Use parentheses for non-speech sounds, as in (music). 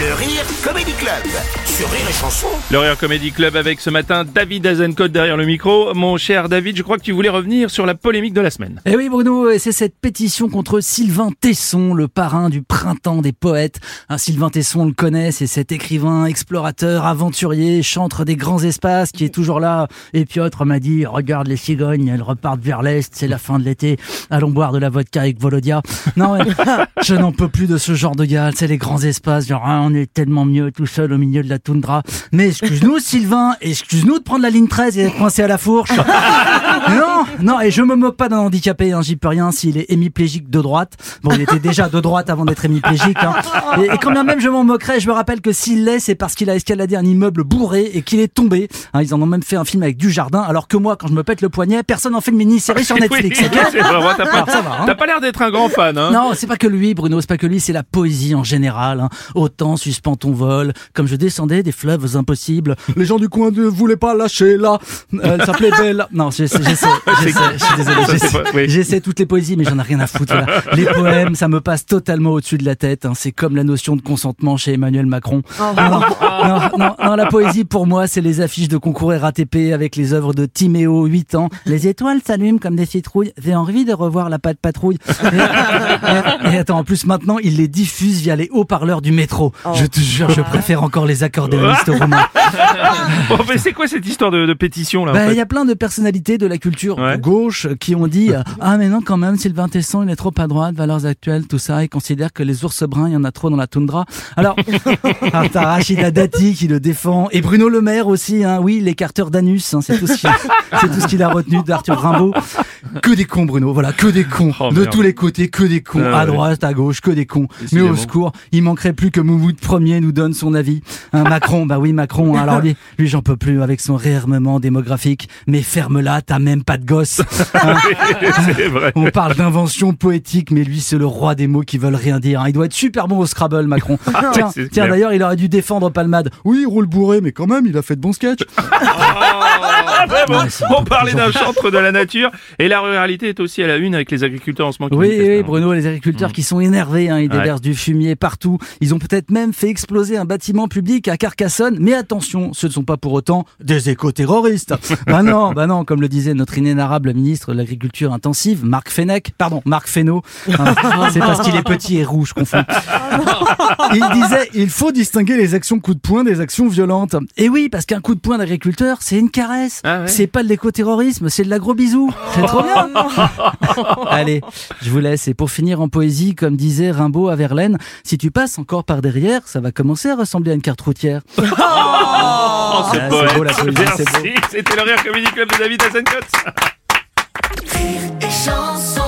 Le Rire Comedy Club sur Rire et Chanson. Le Rire Comedy Club avec ce matin David Azencote derrière le micro. Mon cher David, je crois que tu voulais revenir sur la polémique de la semaine. Eh oui Bruno, et c'est cette pétition contre Sylvain Tesson, le parrain du printemps des poètes. Un Sylvain Tesson, on le connaît, c'est cet écrivain, explorateur, aventurier, chantre des grands espaces qui est toujours là. Et Piotr m'a dit, regarde les cigognes, elles repartent vers l'est, c'est la fin de l'été, allons boire de la vodka avec Volodia. Non, mais (laughs) je n'en peux plus de ce genre de gars, c'est les grands espaces, genre ah, on est tellement mieux tout seul au milieu de la toundra. Mais excuse-nous (laughs) Sylvain, excuse-nous de prendre la ligne 13 et d'être coincé à la fourche. (laughs) non, non, et je me moque pas d'un handicapé, hein, j'y peux rien s'il est hémiplégique de droite. Bon, il était déjà de droite avant d'être hémiplégique. Hein. Et, et quand bien même je m'en moquerais, je me rappelle que s'il l'est, c'est parce qu'il a escaladé un immeuble bourré et qu'il est tombé. Hein, ils en ont même fait un film avec du jardin, alors que moi, quand je me pète le poignet, personne n'en fait une mini-série sur (laughs) Netflix. Oui, ok c'est vrai, t'as pas, Alors, ça va, hein. t'as pas l'air d'être un grand fan. Hein. non, c'est pas que lui, Bruno, c'est pas que lui, c'est la poésie en général. Hein. Autant suspend ton vol, comme je descendais des fleuves impossibles. Les gens du coin ne voulaient pas lâcher là. Elle s'appelait Belle. Non, j'essaie, (laughs) j'essaie, j'essaie, je suis désolé. Ça, c'est J'essaie, pas- oui. j'essaie toutes les poésies, mais j'en ai rien à foutre. là. (laughs) Les poèmes, ça me passe totalement au-dessus de la tête. hein. C'est comme la notion de consentement chez Emmanuel Macron. Non, non, non, non, la poésie pour moi, c'est les affiches de concours RATP avec les œuvres de Timéo, 8 ans. Les étoiles s'allument comme des citrouilles. J'ai envie de revoir la patte patrouille. (laughs) Et, et- et attends, en plus maintenant, il les diffuse via les haut-parleurs du métro. Je te jure, je préfère encore les accordéonistes au romain. Bon, mais c'est quoi cette histoire de, de pétition là en Bah, fait il y a plein de personnalités de la culture Ouais. de gauche qui ont dit (laughs) ah mais non quand même Sylvain Tesson il est trop à droite valeurs actuelles tout ça il considère que les ours bruns il y en a trop dans la toundra. Alors (laughs) ah, t'as Rachida Dati qui le défend et Bruno Le Maire aussi hein. Oui l'écarteur d'anus hein, c'est tout ce qu'il (laughs) ce a retenu d'Arthur Rimbaud. Que des cons Bruno voilà que des cons. Oh, de merde. tous les côtés que des cons. Ah, à droite à gauche que des cons. Mais au secours il manquerait plus que Moumoud Premier nous donne son avis. Hein, Macron bah oui Macron hein, alors lui lui j'en peux plus avec son réarmement démographique. Mais ferme-la t'as même pas de gosse (laughs) Hein, vrai. on parle d'invention poétique, mais lui, c'est le roi des mots qui veulent rien dire. Il doit être super bon au Scrabble, Macron. tiens, c'est tiens d'ailleurs, il aurait dû défendre Palmade. Oui, il roule bourré, mais quand même, il a fait de bons sketchs. (laughs) Ah, vraiment, Ouais, c'est on parlait d'un chantre de la nature et la ruralité est aussi à la une avec les agriculteurs en ce moment. Oui, oui, hein. Bruno, les agriculteurs qui sont énervés, hein, ils Ouais. déversent du fumier partout. Ils ont peut-être même fait exploser un bâtiment public à Carcassonne. Mais attention, ce ne sont pas pour autant des éco-terroristes. (laughs) bah non, bah non, comme le disait notre inénarrable ministre de l'Agriculture intensive, Marc Fenech, pardon, Marc Fesneau. (laughs) C'est parce qu'il est petit et rouge, je confonds. Il disait, il faut distinguer les actions coup de poing des actions violentes. Et oui, parce qu'un coup de poing d'agriculteur, c'est une caresse. Ah ouais. C'est pas de l'éco-terrorisme, c'est de l'agro bisou. C'est trop bien. (laughs) Allez, je vous laisse. Et pour finir en poésie, comme disait Rimbaud à Verlaine, si tu passes encore par derrière, ça va commencer à ressembler à une carte routière. (laughs) Oh, c'est c'est poète. beau, la poésie, c'est beau. Merci. C'était le Rire Comedy Club de David Azencote. Rire et chanson